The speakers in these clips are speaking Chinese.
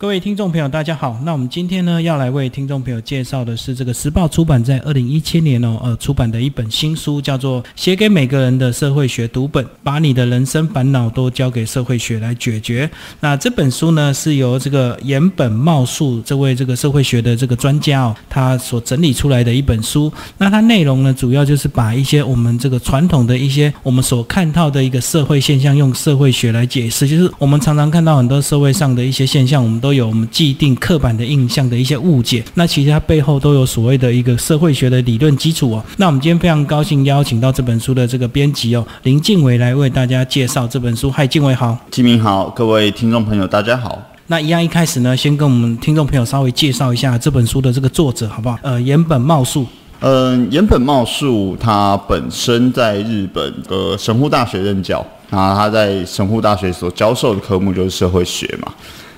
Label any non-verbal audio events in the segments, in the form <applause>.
各位听众朋友，大家好。那我们今天呢，要来为听众朋友介绍的是这个时报出版在二零一七年哦，呃，出版的一本新书，叫做《写给每个人的社会学读本》，把你的人生烦恼都交给社会学来解决。那这本书呢，是由这个岩本茂树这位这个社会学的这个专家哦，他所整理出来的一本书。那它内容呢，主要就是把一些我们这个传统的一些我们所看到的一个社会现象，用社会学来解释。就是我们常常看到很多社会上的一些现象，我们都。都有我们既定刻板的印象的一些误解，那其实它背后都有所谓的一个社会学的理论基础哦。那我们今天非常高兴邀请到这本书的这个编辑哦林敬伟来为大家介绍这本书。嗨，敬伟好，金明好，各位听众朋友大家好。那一样一开始呢，先跟我们听众朋友稍微介绍一下这本书的这个作者好不好？呃，岩本茂树。嗯，岩本茂树他本身在日本的神户大学任教，那他在神户大学所教授的科目就是社会学嘛。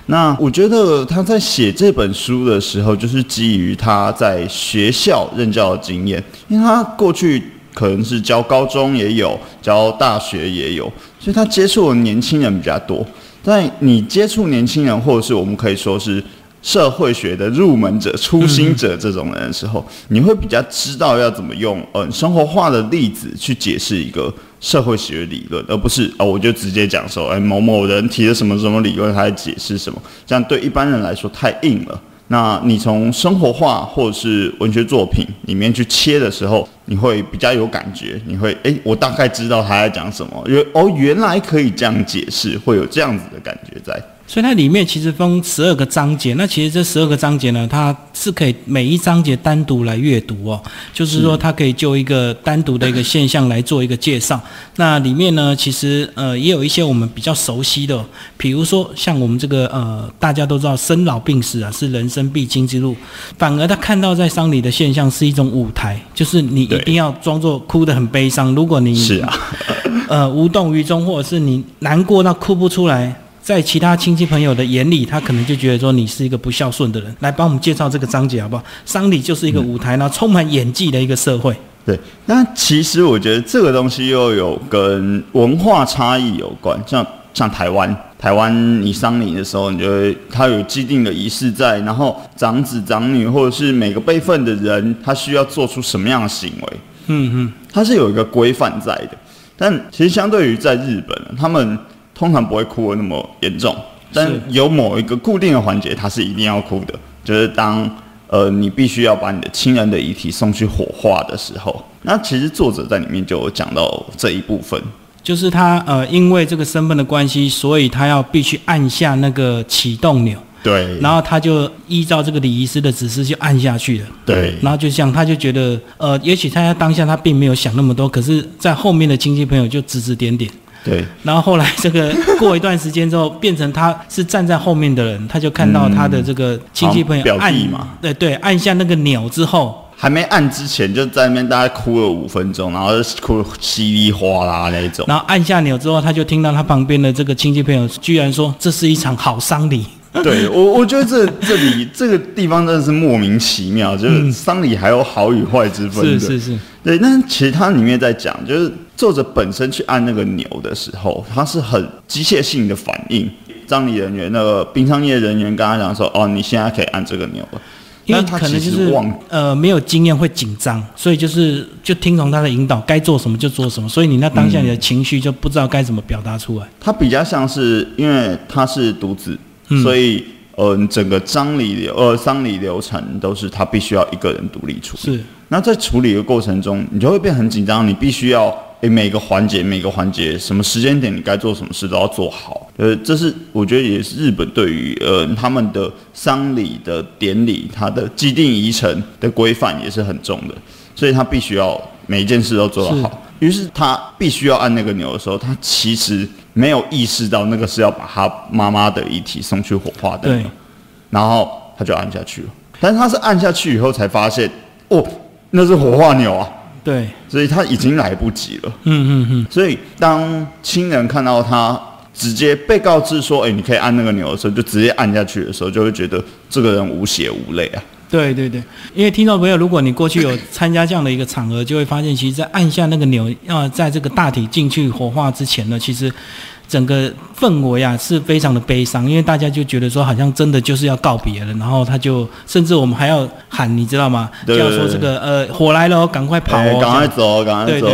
那我觉得他在写这本书的时候，就是基于他在学校任教的经验，因为他过去可能是教高中也有，教大学也有，所以他接触的年轻人比较多。但你接触年轻人，或者是我们可以说是社会学的入门者、初心者这种人的时候，你会比较知道要怎么用嗯生活化的例子去解释一个。社会学理论，而不是哦，我就直接讲说，哎，某某人提了什么什么理论，他在解释什么，这样对一般人来说太硬了。那你从生活化或者是文学作品里面去切的时候，你会比较有感觉，你会哎，我大概知道他在讲什么，因为哦，原来可以这样解释，会有这样子的感觉在。所以它里面其实分十二个章节，那其实这十二个章节呢，它是可以每一章节单独来阅读哦，就是说它可以就一个单独的一个现象来做一个介绍。那里面呢，其实呃也有一些我们比较熟悉的，比如说像我们这个呃大家都知道生老病死啊是人生必经之路，反而他看到在丧礼的现象是一种舞台，就是你一定要装作哭得很悲伤，如果你是啊，呃无动于衷，或者是你难过到哭不出来。在其他亲戚朋友的眼里，他可能就觉得说你是一个不孝顺的人。来帮我们介绍这个章节好不好？丧礼就是一个舞台，然后充满演技的一个社会。对，那其实我觉得这个东西又有跟文化差异有关。像像台湾，台湾你丧礼的时候，你觉得他有既定的仪式在，然后长子长女或者是每个辈分的人，他需要做出什么样的行为？嗯嗯，他是有一个规范在的。但其实相对于在日本，他们。通常不会哭的那么严重，但有某一个固定的环节，他是一定要哭的，就是当呃你必须要把你的亲人的遗体送去火化的时候。那其实作者在里面就有讲到这一部分，就是他呃因为这个身份的关系，所以他要必须按下那个启动钮。对，然后他就依照这个礼仪师的指示就按下去了。对，然后就像他就觉得呃，也许他在当下他并没有想那么多，可是在后面的亲戚朋友就指指点点。对，然后后来这个过一段时间之后，变成他是站在后面的人，他就看到他的这个亲戚朋友按嘛，对对，按下那个钮之后，还没按之前就在那边大概哭了五分钟，然后哭稀里哗啦那种。然后按下钮之后，他就听到他旁边的这个亲戚朋友居然说：“这是一场好丧礼。”对我，我觉得这这里这个地方真的是莫名其妙，就是丧礼还有好与坏之分。是是是，对。但其实它里面在讲，就是作者本身去按那个钮的时候，他是很机械性的反应。葬礼人员那个殡葬业人员跟他讲说：“哦，你现在可以按这个钮了。”因为他可能就是呃没有经验会紧张，所以就是就听从他的引导，该做什么就做什么。所以你那当下你的情绪就不知道该怎么表达出来。他比较像是因为他是独子。所以，呃，整个葬礼流呃丧礼流程都是他必须要一个人独立处理。是。那在处理的过程中，你就会变很紧张，你必须要诶每个环节每个环节什么时间点你该做什么事都要做好。呃，这是我觉得也是日本对于呃他们的丧礼的典礼，它的既定仪程的规范也是很重的，所以他必须要每一件事都做得好。于是他必须要按那个钮的时候，他其实。没有意识到那个是要把他妈妈的遗体送去火化的，对，然后他就按下去了。但是他是按下去以后才发现，哦，那是火化钮啊，对，所以他已经来不及了。嗯嗯嗯。所以当亲人看到他直接被告知说，哎，你可以按那个钮的时候，就直接按下去的时候，就会觉得这个人无血无泪啊。对对对，因为听众朋友，如果你过去有参加这样的一个场合，就会发现，其实，在按下那个钮，要在这个大体进去火化之前呢，其实。整个氛围啊是非常的悲伤，因为大家就觉得说好像真的就是要告别了，然后他就甚至我们还要喊，你知道吗？就要说这个呃火来了，赶快跑哦，赶快走，赶快走，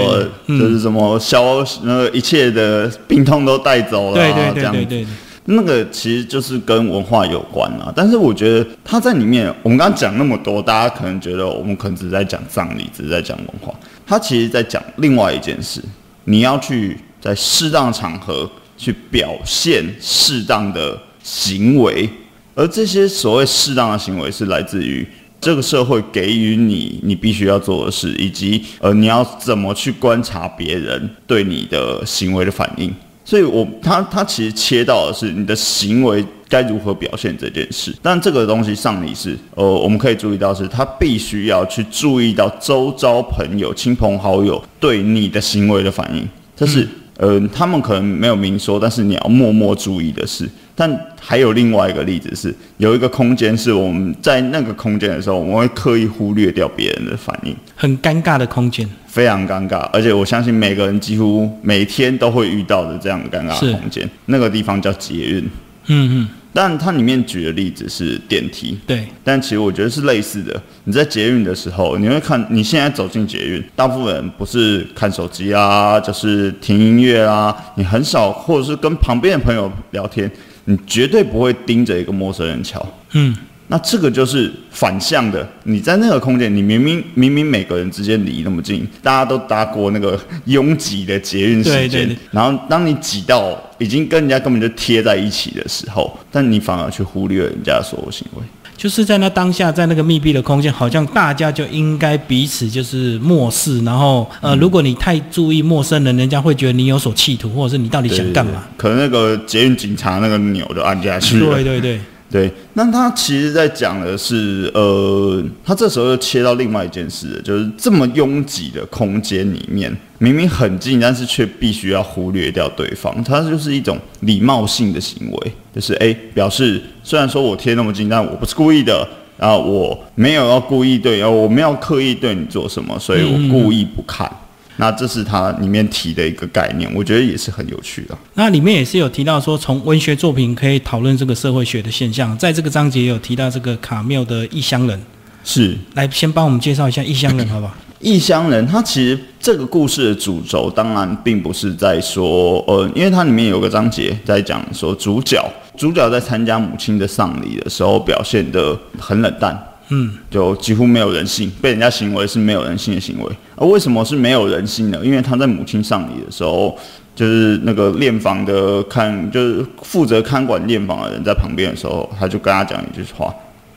就是什么消那个一切的病痛都带走了，对对对对对。那个其实就是跟文化有关啊，但是我觉得他在里面，我们刚刚讲那么多，大家可能觉得我们可能只是在讲葬礼，只是在讲文化。他其实在讲另外一件事，你要去在适当场合去表现适当的行为，而这些所谓适当的行为是来自于这个社会给予你你必须要做的事，以及呃你要怎么去观察别人对你的行为的反应。所以，我他他其实切到的是你的行为该如何表现这件事，但这个东西上你是，呃，我们可以注意到是，他必须要去注意到周遭朋友、亲朋好友对你的行为的反应，这是。呃，他们可能没有明说，但是你要默默注意的是。但还有另外一个例子是，有一个空间是我们在那个空间的时候，我们会刻意忽略掉别人的反应，很尴尬的空间，非常尴尬。而且我相信每个人几乎每天都会遇到的这样的尴尬空间，那个地方叫捷运。嗯嗯。但它里面举的例子是电梯，对。但其实我觉得是类似的。你在捷运的时候，你会看你现在走进捷运，大部分人不是看手机啊，就是听音乐啊，你很少或者是跟旁边的朋友聊天，你绝对不会盯着一个陌生人瞧。嗯。那这个就是反向的，你在那个空间，你明明明明每个人之间离那么近，大家都搭过那个拥挤的捷运时间，然后当你挤到已经跟人家根本就贴在一起的时候，但你反而去忽略人家所有行为，就是在那当下，在那个密闭的空间，好像大家就应该彼此就是漠视，然后呃，如果你太注意陌生人，人家会觉得你有所企图，或者是你到底想干嘛？可能那个捷运警察那个钮就按下去了。对对对。对，那他其实在讲的是，呃，他这时候又切到另外一件事，就是这么拥挤的空间里面，明明很近，但是却必须要忽略掉对方，他就是一种礼貌性的行为，就是哎，表示虽然说我贴那么近，但我不是故意的，然后我没有要故意对，我没有刻意对你做什么，所以我故意不看。那这是它里面提的一个概念，我觉得也是很有趣的。那里面也是有提到说，从文学作品可以讨论这个社会学的现象。在这个章节有提到这个卡缪的《异乡人》，是来先帮我们介绍一下《异乡人》，好不好？《异乡人》他其实这个故事的主轴，当然并不是在说，呃，因为它里面有个章节在讲说，主角主角在参加母亲的丧礼的时候表现得很冷淡。嗯，就几乎没有人性，被人家行为是没有人性的行为。而为什么是没有人性呢？因为他在母亲丧礼的时候，就是那个殓房的看，就是负责看管殓房的人在旁边的时候，他就跟他讲一句话：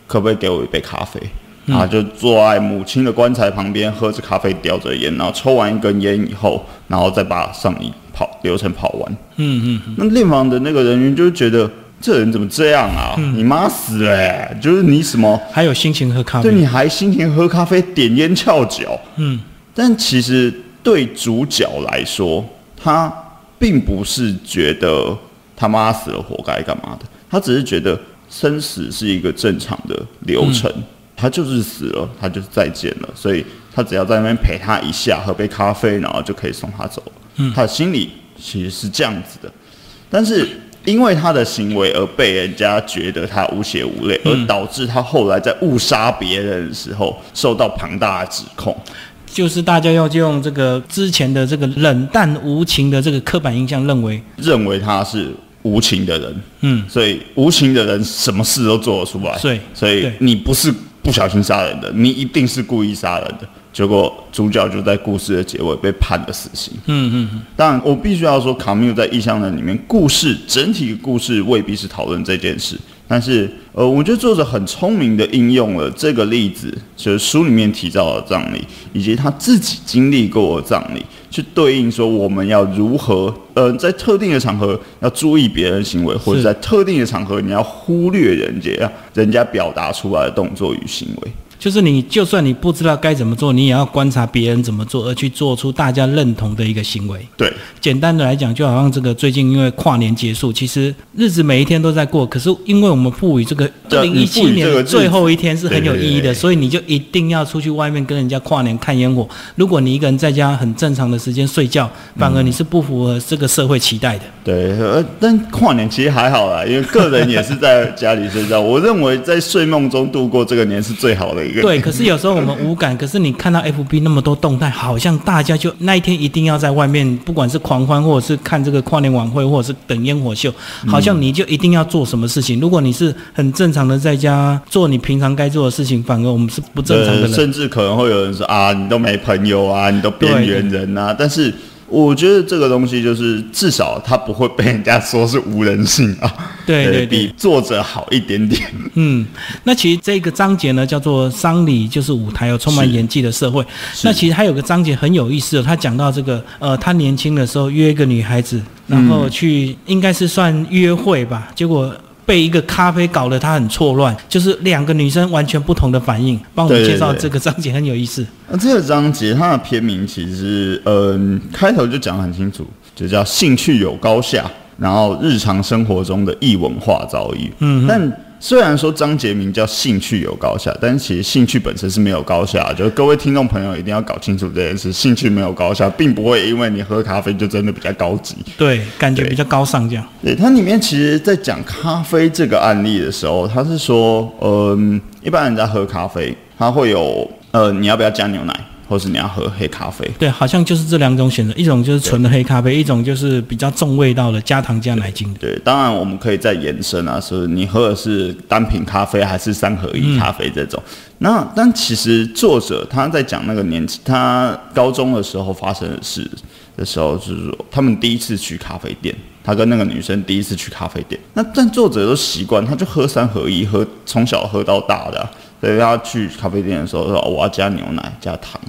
可不可以给我一杯咖啡？然后就坐在母亲的棺材旁边，喝着咖啡，叼着烟，然后抽完一根烟以后，然后再把丧礼跑流程跑完。嗯嗯，那殓房的那个人员就觉得。这人怎么这样啊？你妈死了！就是你什么还有心情喝咖啡？对，你还心情喝咖啡、点烟、翘脚。嗯，但其实对主角来说，他并不是觉得他妈死了活该干嘛的，他只是觉得生死是一个正常的流程，他就是死了，他就是再见了，所以他只要在那边陪他一下，喝杯咖啡，然后就可以送他走。嗯，他的心里其实是这样子的，但是。因为他的行为而被人家觉得他无血无泪，而导致他后来在误杀别人的时候受到庞大的指控。就是大家要用这个之前的这个冷淡无情的这个刻板印象，认为认为他是无情的人。嗯，所以无情的人什么事都做得出来。对，所以你不是不小心杀人的，你一定是故意杀人的。结果主角就在故事的结尾被判了死刑。嗯嗯嗯。当然，我必须要说，卡缪在《异乡人》里面，故事整体故事未必是讨论这件事，但是，呃，我觉得作者很聪明的应用了这个例子，就是书里面提到的葬礼，以及他自己经历过的葬礼，去对应说我们要如何，呃，在特定的场合要注意别人行为，或者在特定的场合你要忽略人家人家表达出来的动作与行为。就是你就算你不知道该怎么做，你也要观察别人怎么做，而去做出大家认同的一个行为。对，简单的来讲，就好像这个最近因为跨年结束，其实日子每一天都在过，可是因为我们赋予这个对二零一七年最后一天是很有意义的，所以你就一定要出去外面跟人家跨年看烟火。如果你一个人在家很正常的时间睡觉，反而你是不符合这个社会期待的。对，呃，但跨年其实还好啦，因为个人也是在家里睡觉。我认为在睡梦中度过这个年是最好的对，可是有时候我们无感，可是你看到 FB 那么多动态，好像大家就那一天一定要在外面，不管是狂欢，或者是看这个跨年晚会，或者是等烟火秀，好像你就一定要做什么事情。如果你是很正常的在家做你平常该做的事情，反而我们是不正常的呃，人。甚至可能会有人说啊，你都没朋友啊，你都边缘人啊。但是我觉得这个东西就是至少他不会被人家说是无人性啊。对对对比作者好一点点。嗯，那其实这个章节呢叫做“丧礼就是舞台，有充满演技的社会”。那其实还有个章节很有意思的，他讲到这个呃，他年轻的时候约一个女孩子，然后去应该是算约会吧，结果。被一个咖啡搞得他很错乱，就是两个女生完全不同的反应。帮我们介绍这个章节很有意思。那这个章节它的片名其实，嗯、开头就讲得很清楚，就叫“兴趣有高下”，然后日常生活中的异文化遭遇。嗯，但虽然说张杰名叫“兴趣有高下”，但是其实兴趣本身是没有高下。就是各位听众朋友一定要搞清楚这件事：兴趣没有高下，并不会因为你喝咖啡就真的比较高级。对，感觉比较高尚这样。对，它里面其实，在讲咖啡这个案例的时候，他是说，嗯、一般人在喝咖啡，他会有，呃，你要不要加牛奶，或是你要喝黑咖啡？对，好像就是这两种选择，一种就是纯的黑咖啡，一种就是比较重味道的加糖加奶精的。对，当然我们可以再延伸啊，是你喝的是单品咖啡还是三合一咖啡这种。那但其实作者他在讲那个年纪，他高中的时候发生的事的时候，就是说他们第一次去咖啡店，他跟那个女生第一次去咖啡店。那但作者都习惯，他就喝三合一，喝从小喝到大的啊、所以他去咖啡店的时候说、哦我要加牛奶加糖。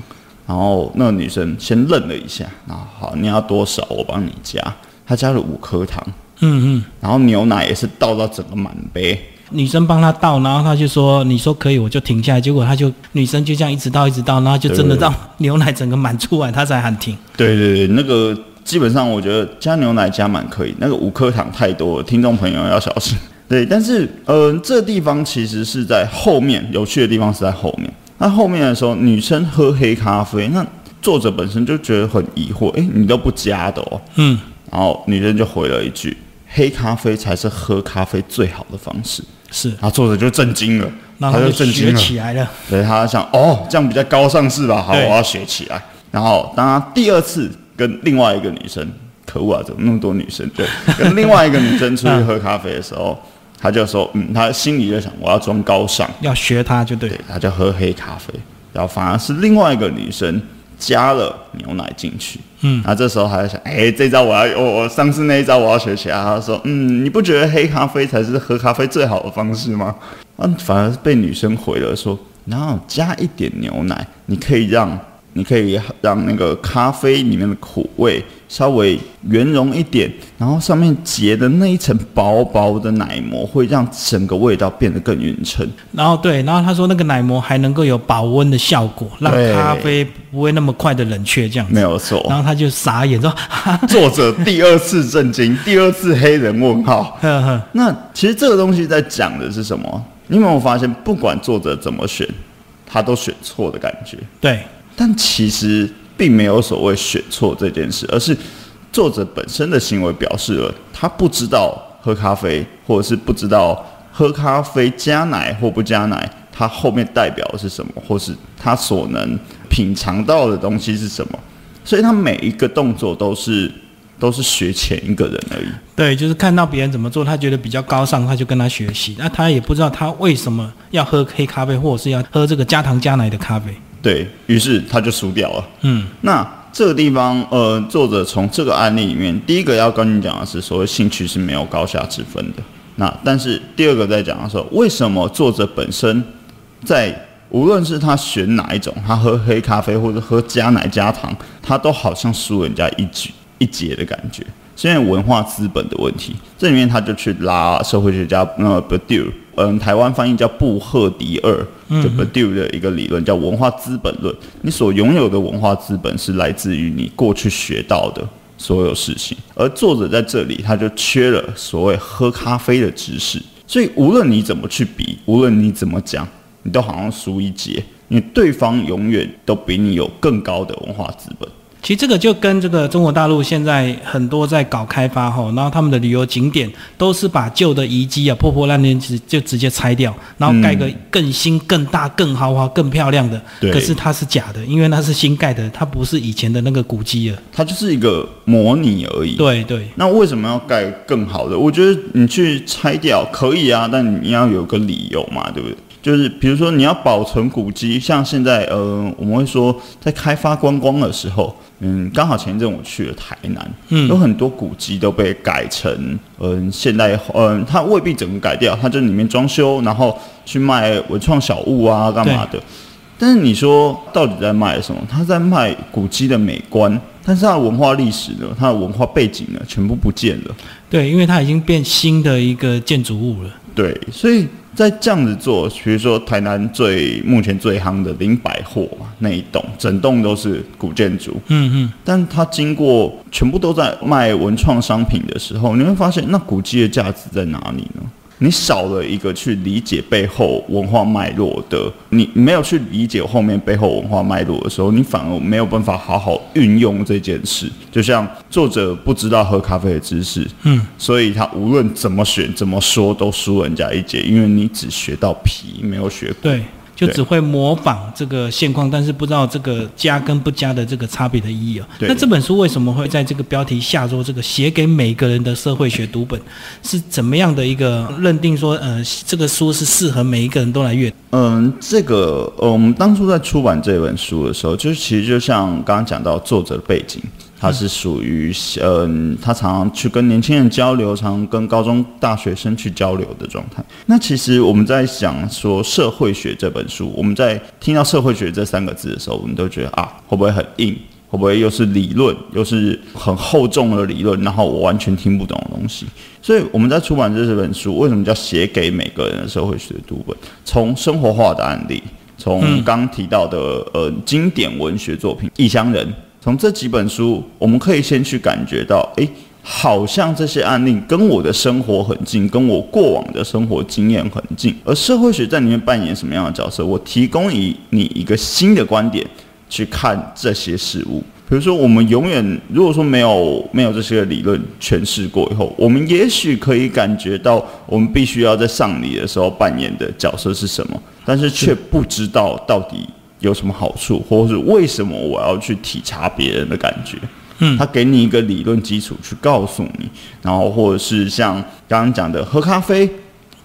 然后那个女生先愣了一下，然后好，你要多少？我帮你加。她加了五颗糖，嗯嗯。然后牛奶也是倒到整个满杯。女生帮他倒，然后他就说：“你说可以，我就停下来。”结果他就女生就这样一直倒，一直倒，然后就真的对让牛奶整个满出来，他才喊停。对对对，那个基本上我觉得加牛奶加满可以，那个五颗糖太多了，听众朋友要小心。对，但是呃，这地方其实是在后面，有趣的地方是在后面。那后面的时候，女生喝黑咖啡，那作者本身就觉得很疑惑，诶，你都不加的哦。嗯，然后女生就回了一句：“黑咖啡才是喝咖啡最好的方式。”是，然后作者就震惊了，他就震惊了。起来了。对他想，哦，这样比较高尚是吧？好，我要学起来。然后当他第二次跟另外一个女生，可恶啊，怎么那么多女生？对，跟另外一个女生出去 <laughs> 喝咖啡的时候，他就说，嗯，他心里就想，我要装高尚，要学他就对对，他就喝黑咖啡。然后反而是另外一个女生加了牛奶进去，嗯，那这时候还在想，哎、这招我要，我我上次那一招我要学起来。他说，嗯，你不觉得黑咖啡才是喝咖啡最好的方式吗？嗯，反而被女生回了说，然后加一点牛奶，你可以让你可以让那个咖啡里面的苦味稍微圆融一点，然后上面结的那一层薄薄的奶膜会让整个味道变得更匀称。然后对，然后他说那个奶膜还能够有保温的效果，让咖啡不会那么快的冷却这样子。没有错，然后他就傻眼说：“ <laughs> 哈哈作者第二次震惊，第二次黑人问号。<laughs> 呵呵，那其实这个东西在讲的是什么？你有没有发现，不管作者怎么选，他都选错的感觉。对，但其实并没有所谓选错这件事，而是作者本身的行为表示了他不知道喝咖啡，或者是不知道喝咖啡加奶或不加奶，它后面代表的是什么，或是他所能品尝到的东西是什么。所以他每一个动作都是都是学前一个人而已。对，就是看到别人怎么做，他觉得比较高尚，他就跟他学习。那他也不知道他为什么要喝黑咖啡，或者是要喝这个加糖加奶的咖啡。对于是，他就输掉了。嗯，那这个地方，呃，作者从这个案例里面，第一个要跟你讲的是，所谓兴趣是没有高下之分的。那但是第二个在讲的时候，为什么作者本身在无论是他选哪一种，他喝黑咖啡或者喝加奶加糖，他都好像输人家一局一节的感觉，是因为文化资本的问题。这里面他就去拉社会学家那个 Badiou 嗯，台湾翻译叫布赫迪尔，就 Badiou 的一个理论叫文化资本论。你所拥有的文化资本是来自于你过去学到的所有事情，而作者在这里他就缺了所谓喝咖啡的知识。所以无论你怎么去比，无论你怎么讲，你都好像输一截，因为对方永远都比你有更高的文化资本。其实这个就跟这个中国大陆现在很多在搞开发哈，然后他们的旅游景点都是把旧的遗迹啊、破破烂烂直就直接拆掉，然后盖个更新、更大、更豪华、更漂亮的。对可是它是假的，因为它是新盖的，它不是以前的那个古迹了。它就是一个模拟而已。对对，那为什么要盖更好的？我觉得你去拆掉可以啊，但你要有个理由嘛，对不对？就是比如说你要保存古迹，像现在呃，我们会说在开发观光的时候，嗯，刚好前一阵我去了台南，嗯有很多古迹都被改成嗯现代，嗯，它未必整个改掉，它就里面装修，然后去卖文创小物啊，干嘛的。但是你说到底在卖什么？他在卖古迹的美观，但是它的文化历史呢，它的文化背景呢，全部不见了。对，因为它已经变新的一个建筑物了。对，所以在这样子做，比如说台南最目前最夯的林百货嘛，那一栋整栋都是古建筑，嗯嗯，但它经过全部都在卖文创商品的时候，你会发现那古迹的价值在哪里呢？你少了一个去理解背后文化脉络的，你没有去理解后面背后文化脉络的时候，你反而没有办法好好运用这件事。就像作者不知道喝咖啡的知识，嗯，所以他无论怎么选怎么说都输人家一截，因为你只学到皮，没有学骨。对，就只会模仿这个现况，但是不知道这个加跟不加的这个差别的意义啊。那这本书为什么会在这个标题下说这个写给每个人的社会学读本，是怎么样的一个认定说，呃，这个书是适合每一个人都来阅读？嗯，这个呃，我们当初在出版这本书的时候，就是其实就像刚刚讲到作者的背景，他是属于嗯，他常常去跟年轻人交流，常常跟高中大学生去交流的状态。那其实我们在想说社会学这本书，我们在听到社会学这三个字的时候，我们都觉得啊，会不会很硬？会不会又是理论，又是很厚重的理论，然后我完全听不懂的东西？所以我们在出版这本书，为什么叫写给每个人的社会学读本？从生活化的案例，从刚提到的呃经典文学作品《异乡人》，从这几本书，我们可以先去感觉到，诶，好像这些案例跟我的生活很近，跟我过往的生活经验很近。而社会学在里面扮演什么样的角色？我提供以你一个新的观点去看这些事物。比如说，我们永远如果说没有没有这些理论诠释过以后，我们也许可以感觉到我们必须要在上礼的时候扮演的角色是什么，但是却不知道到底有什么好处，或者是为什么我要去体察别人的感觉。嗯他给你一个理论基础去告诉你，然后或者是像刚刚讲的喝咖啡，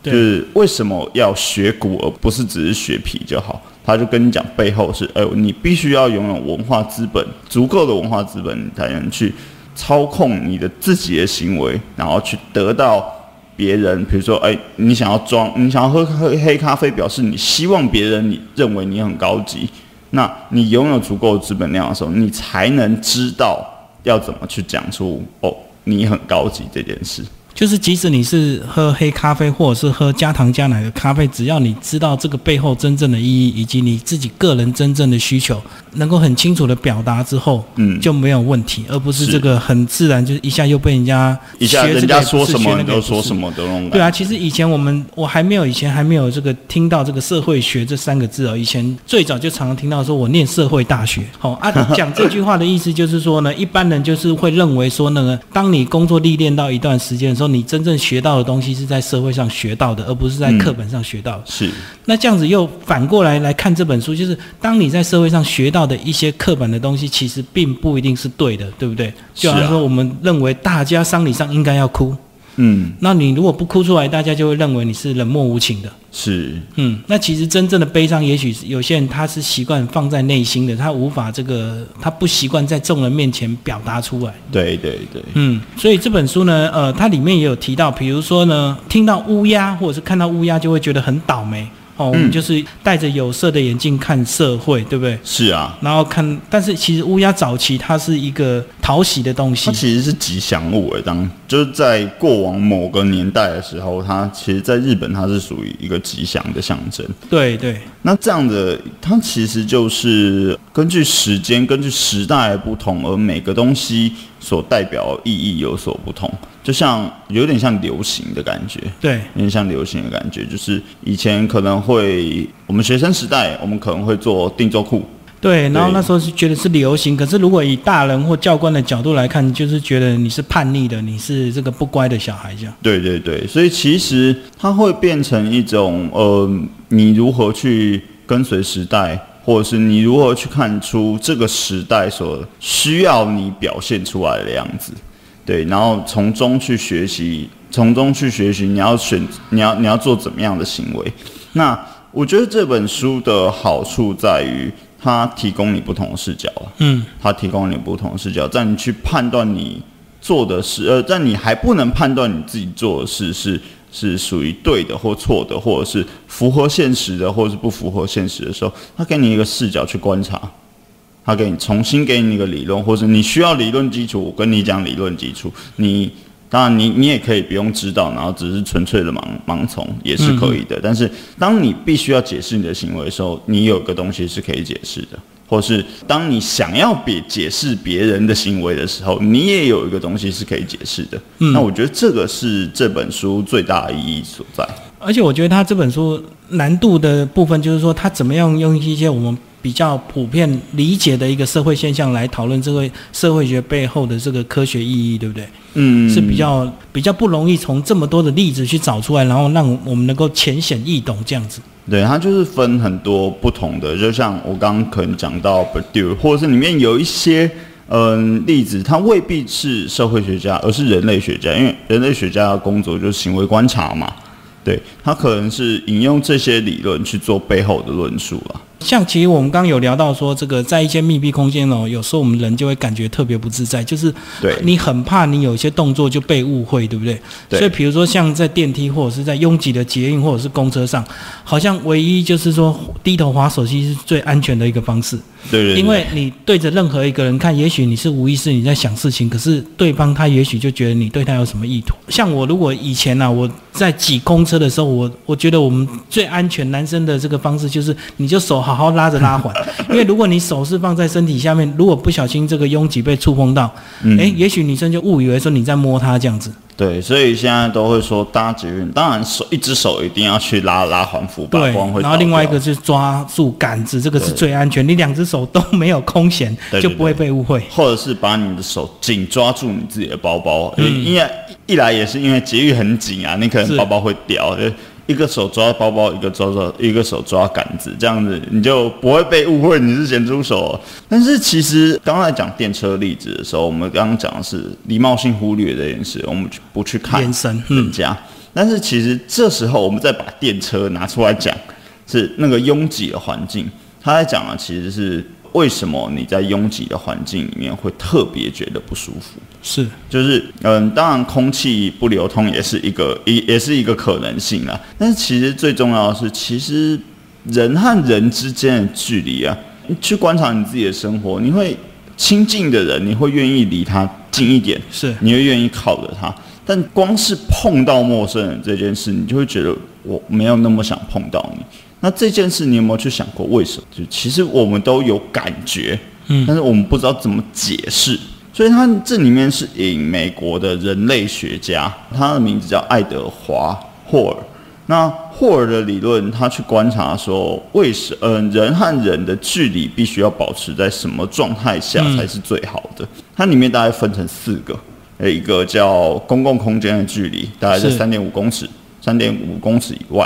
就是为什么要学古而不是只是学皮就好？他就跟你讲背后是，哎、你必须要拥有文化资本，足够的文化资本，你才能去操控你的自己的行为，然后去得到别人，比如说，哎、你想要装，你想要喝喝黑咖啡，表示你希望别人你认为你很高级，那你拥有足够的资本量的时候，你才能知道要怎么去讲出哦，你很高级这件事。就是即使你是喝黑咖啡或者是喝加糖加奶的咖啡，只要你知道这个背后真正的意义，以及你自己个人真正的需求，能够很清楚的表达之后，嗯。就没有问题，而不是是。这个很自然，就是一下又被人家一下人家说什么你学那个也不是。就说什么的那种感觉。对啊，其实以前我们我还没有以前还没有这个听到这个社会学这三个字哦，以前最早就常常听到说我念社会大学，好、啊，<laughs> 讲这句话的意思就是说呢，<laughs> 一般人就是会认为说那个，当你工作历练到一段时间的时候，你真正学到的东西是在社会上学到的，而不是在课本上学到的。是。那这样子又反过来来看这本书，就是当你在社会上学到的一些刻板的东西，其实并不一定是对的，对不对？就好像说我们认为大家丧礼上应该要哭。嗯那你如果不哭出来，大家就会认为你是冷漠无情的。是嗯，那其实真正的悲伤，也许有些人他是习惯放在内心的，他无法这个，他不习惯在众人面前表达出来。对对对，嗯，所以这本书呢，呃，它里面也有提到，比如说呢，听到乌鸦或者是看到乌鸦就会觉得很倒霉。哦，我们就是戴着有色的眼镜看社会，对不对？是啊，然后看，但是其实乌鸦早期它是一个讨喜的东西它，其实是吉祥物诶。当就是在过往某个年代的时候，它其实在日本它是属于一个吉祥的象征。对对那这样的，它其实就是根据时间、根据时代的不同，而每个东西所代表的意义有所不同。就像有点像流行的感觉，对。有点像流行的感觉，就是以前可能会我们学生时代，我们可能会做定做裤，对，然后那时候是觉得是流行，可是如果以大人或教官的角度来看，就是觉得你是叛逆的，你是这个不乖的小孩这样。对对对，所以其实它会变成一种呃，你如何去跟随时代，或者是你如何去看出这个时代所需要你表现出来的样子，对，然后从中去学习，从中去学习你要选，你要你要做怎么样的行为。那我觉得这本书的好处在于，它提供你不同的视角啊。嗯，它提供你不同的视角，在你去判断你做的事，呃，在你还不能判断你自己做的事是是属于对的或错的，或者是符合现实的，或者是不符合现实的时候，它给你一个视角去观察，他给你重新给你一个理论，或者你需要理论基础，我跟你讲理论基础，你。当然你，你也可以不用知道，然后只是纯粹的盲盲从也是可以的。但是，当你必须要解释你的行为的时候，你有个东西是可以解释的。或是当你想要别解释别人的行为的时候，你也有一个东西是可以解释的。那我觉得这个是这本书最大的意义所在。而且我觉得他这本书难度的部分，就是说他怎么样用一些我们比较普遍理解的一个社会现象来讨论这个社会学背后的这个科学意义，对不对？嗯，是比较比较不容易从这么多的例子去找出来，然后让我们能够浅显易懂这样子。对，它就是分很多不同的，就像我刚刚可能讲到或者是里面有一些嗯例子，它未必是社会学家，而是人类学家，因为人类学家的工作就是行为观察嘛。对，他可能是引用这些理论去做背后的论述啊。像其实我们刚刚有聊到说，这个在一些密闭空间哦，有时候我们人就会感觉特别不自在，就是对你很怕你有一些动作就被误会，对不对？对所以比如说像在电梯或者是在拥挤的捷运或者是公车上，好像唯一就是说低头划手机是最安全的一个方式，对对对，因为你对着任何一个人看，也许你是无意识你在想事情，可是对方他也许就觉得你对他有什么意图。像我如果以前呢、啊，我在挤公车的时候，我我觉得我们最安全男生的这个方式就是，你就手好好拉着拉环，<laughs> 因为如果你手是放在身体下面，如果不小心这个拥挤被触碰到，嗯。诶，也许女生就误以为说你在摸她这样子。对，所以现在都会说搭捷运，当然手一只手一定要去拉拉环扶把对然后另外一个是抓住杆子，这个是最安全，你两只手都没有空闲，就不会被误会。或者是把你的手紧抓住你自己的包包，嗯。因为一来也是因为捷运很紧啊，你可能包包会掉，就一个手抓包包，一个抓抓，一个手抓杆子，这样子你就不会被误会你是咸猪手。但是其实刚才讲电车例子的时候，我们刚刚讲的是礼貌性忽略这件事，我们不去看眼神嗯人家。但是其实这时候我们再把电车拿出来讲，是那个拥挤的环境，他在讲的其实是为什么你在拥挤的环境里面会特别觉得不舒服。是，就是嗯，当然空气不流通也是一个也也是一个可能性啊。但是其实最重要的是，其实人和人之间的距离啊，你去观察你自己的生活，你会亲近的人，你会愿意离他近一点，是你会愿意靠着他。但光是碰到陌生人这件事，你就会觉得我没有那么想碰到你。那这件事，你有没有去想过为什么？就其实我们都有感觉，嗯但是我们不知道怎么解释。所以他这里面是引美国的人类学家，他的名字叫爱德华霍尔。那霍尔的理论，他去观察说，为什嗯、人和人的距离必须要保持在什么状态下才是最好的？它里面大概分成四个，呃，一个叫公共空间的距离，大概在是三点五公尺，三点五公尺以外。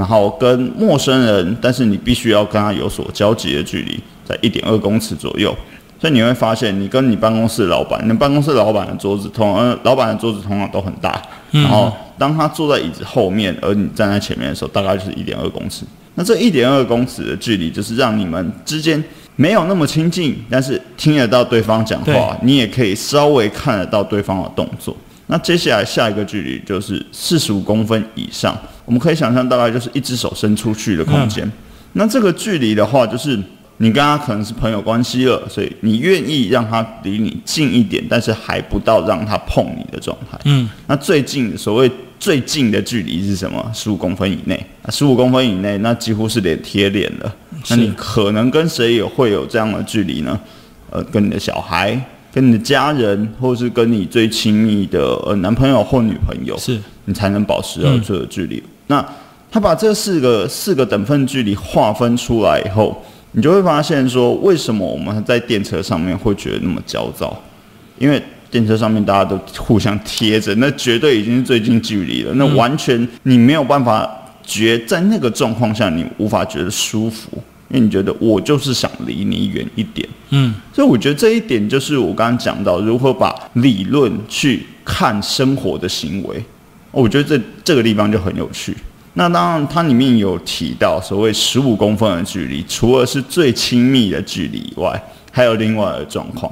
然后跟陌生人，但是你必须要跟他有所交集的距离，在一点二公尺左右。所以你会发现，你跟你办公室老板，你办公室老板的桌子通，呃，老板的桌子通常都很大。然后当他坐在椅子后面，而你站在前面的时候，大概就是一点二公尺。那这一点二公尺的距离，就是让你们之间没有那么亲近，但是听得到对方讲话，你也可以稍微看得到对方的动作。那接下来下一个距离就是四十五公分以上，我们可以想象大概就是一只手伸出去的空间。那这个距离的话，就是你跟他可能是朋友关系了，所以你愿意让他离你近一点，但是还不到让他碰你的状态。嗯，那最近所谓最近的距离是什么？十五公分以内。十五公分以内，那几乎是脸贴脸了。那你可能跟谁也会有这样的距离呢？呃，跟你的小孩、跟你的家人，或是跟你最亲密的呃男朋友或女朋友，是你才能保持这个距离。那他把这四个四个等份距离划分出来以后，你就会发现说，为什么我们在电车上面会觉得那么焦躁？因为电车上面大家都互相贴着，那绝对已经是最近距离了。那完全你没有办法觉在那个状况下，你无法觉得舒服，因为你觉得我就是想离你远一点。嗯，所以我觉得这一点就是我刚刚讲到如何把理论去看生活的行为，我觉得这这个地方就很有趣。那当然，它里面有提到所谓十五公分的距离，除了是最亲密的距离以外，还有另外的状况，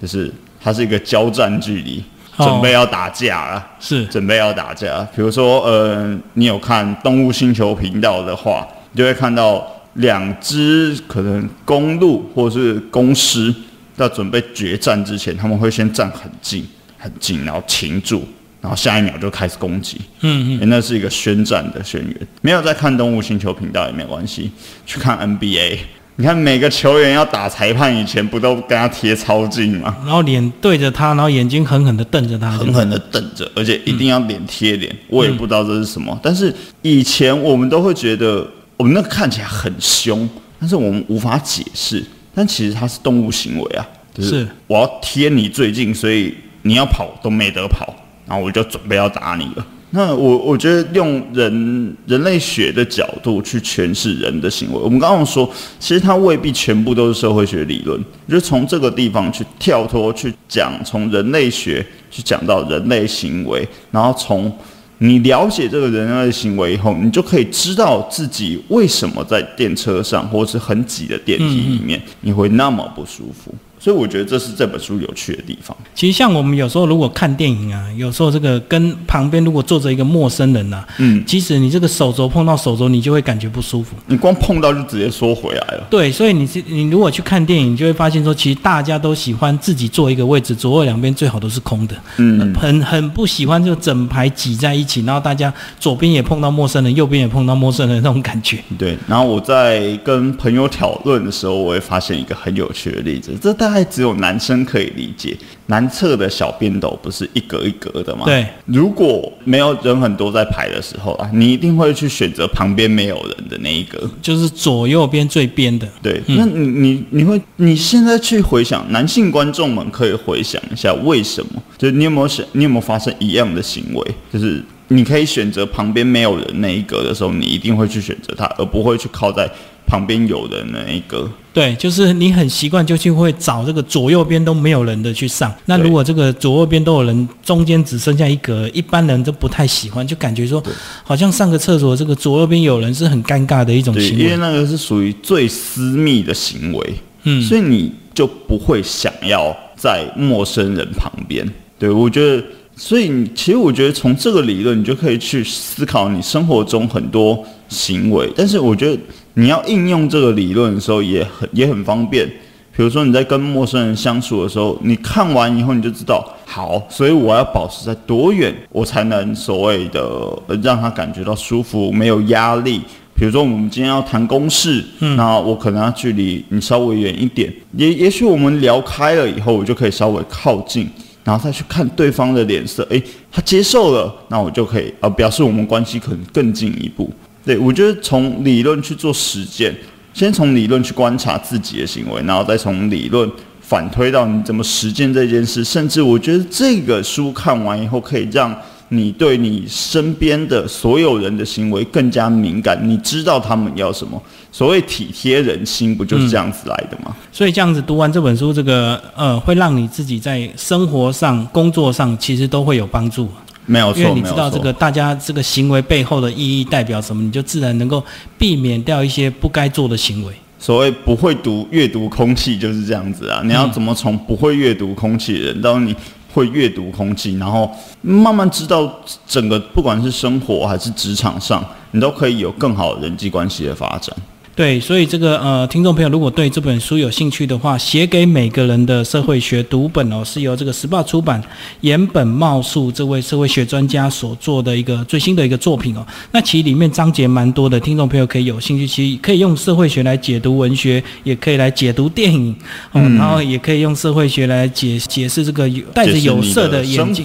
就是它是一个交战距离，准备要打架了，是准备要打架。比如说，呃，你有看动物星球频道的话，你就会看到两只可能公鹿或是公狮在准备决战之前，他们会先站很近很近，然后停住。然后下一秒就开始攻击，嗯嗯，那是一个宣战的宣言。没有在看动物星球频道也没关系，去看 NBA。你看每个球员要打裁判以前，不都跟他贴超近吗？然后脸对着他，然后眼睛狠狠的瞪着他，狠狠的瞪着，而且一定要脸贴脸。我也不知道这是什么，但是以前我们都会觉得我们那个看起来很凶，但是我们无法解释。但其实它是动物行为啊，就是我要贴你最近，所以你要跑都没得跑。然后我就准备要打你了。那我我觉得用人人类学的角度去诠释人的行为，我们刚刚说，其实它未必全部都是社会学理论。就从这个地方去跳脱去讲，从人类学去讲到人类行为，然后从你了解这个人类行为以后，你就可以知道自己为什么在电车上或是很挤的电梯里面你会那么不舒服。所以我觉得这是这本书有趣的地方。其实像我们有时候如果看电影啊，有时候这个跟旁边如果坐着一个陌生人呐，嗯，即使你这个手肘碰到手肘，你就会感觉不舒服。你光碰到就直接缩回来了。对，所以你是你如果去看电影，就会发现说，其实大家都喜欢自己坐一个位置，左右两边最好都是空的。嗯，很很不喜欢就整排挤在一起，然后大家左边也碰到陌生人，右边也碰到陌生人那种感觉。对，然后我在跟朋友讨论的时候，我会发现一个很有趣的例子，这大。大概只有男生可以理解，男厕的小便斗不是一格一格的吗？对，如果没有人很多在排的时候啊，你一定会去选择旁边没有人的那一格，就是左右边最边的。对，那你你你会你现在去回想，男性观众们可以回想一下为什么？就是你有没有想，你有没有发生一样的行为？就是你可以选择旁边没有人那一格的时候，你一定会去选择它，而不会去靠在。旁边有人那一个，对，就是你很习惯就去会找这个左右边都没有人的去上。那如果这个左右边都有人，中间只剩下一格，一般人都不太喜欢，就感觉说好像上个厕所这个左右边有人是很尴尬的一种行为。因为那个是属于最私密的行为，嗯，所以你就不会想要在陌生人旁边。对我觉得，所以其实我觉得从这个理论，你就可以去思考你生活中很多行为。但是我觉得。你要应用这个理论的时候也很也很方便，比如说你在跟陌生人相处的时候，你看完以后你就知道，好，所以我要保持在多远，我才能所谓的让他感觉到舒服，没有压力。比如说我们今天要谈公事，那我可能要距离你稍微远一点，也也许我们聊开了以后，我就可以稍微靠近，然后再去看对方的脸色，诶，他接受了，那我就可以呃表示我们关系可能更进一步。对，我觉得从理论去做实践，先从理论去观察自己的行为，然后再从理论反推到你怎么实践这件事。甚至我觉得这个书看完以后，可以让你对你身边的所有人的行为更加敏感，你知道他们要什么。所谓体贴人心，不就是这样子来的吗？所以这样子读完这本书，这个呃，会让你自己在生活上、工作上其实都会有帮助。没有错，因为你知道这个大家这个行为背后的意义代表什么，你就自然能够避免掉一些不该做的行为。所谓不会读阅读空气就是这样子啊！你要怎么从不会阅读空气的人到你会阅读空气，然后慢慢知道整个不管是生活还是职场上，你都可以有更好的人际关系的发展。对，所以这个呃，听众朋友如果对这本书有兴趣的话，写给每个人的社会学读本哦，是由这个时报出版岩本茂树这位社会学专家所做的一个最新的一个作品哦。那其实里面章节蛮多的，听众朋友可以有兴趣，其实可以用社会学来解读文学，也可以来解读电影哦，然后也可以用社会学来解解释这个带着有色的眼镜。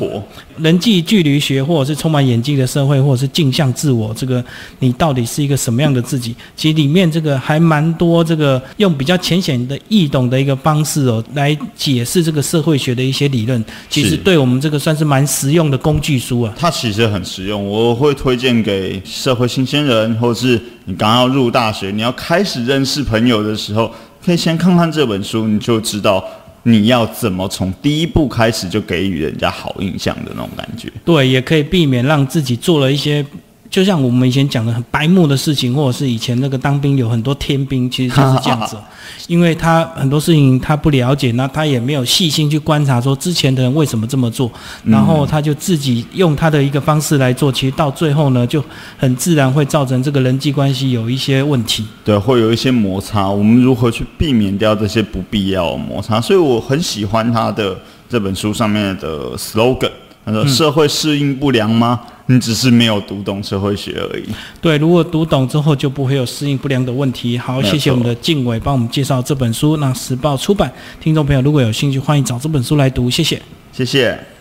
人际距离学，或者是充满演技的社会，或者是镜像自我，这个你到底是一个什么样的自己？其实里面这个还蛮多，这个用比较浅显的易懂的一个方式哦，来解释这个社会学的一些理论。其实对我们这个算是蛮实用的工具书啊。它其实很实用，我会推荐给社会新鲜人，或者是你刚要入大学，你要开始认识朋友的时候，可以先看看这本书，你就知道。你要怎么从第一步开始就给予人家好印象的那种感觉？对，也可以避免让自己做了一些。就像我们以前讲的很白目的事情，或者是以前那个当兵有很多天兵，其实就是这样子，<laughs> 因为他很多事情他不了解，那他也没有细心去观察说之前的人为什么这么做，然后他就自己用他的一个方式来做，其实到最后呢，就很自然会造成这个人际关系有一些问题。对，会有一些摩擦。我们如何去避免掉这些不必要的摩擦？所以我很喜欢他的这本书上面的 slogan。他说：“社会适应不良吗？你只是没有读懂社会学而已。”对，如果读懂之后，就不会有适应不良的问题。好，谢谢我们的静伟帮我们介绍这本书。那时报出版，听众朋友如果有兴趣，欢迎找这本书来读。谢谢，谢谢。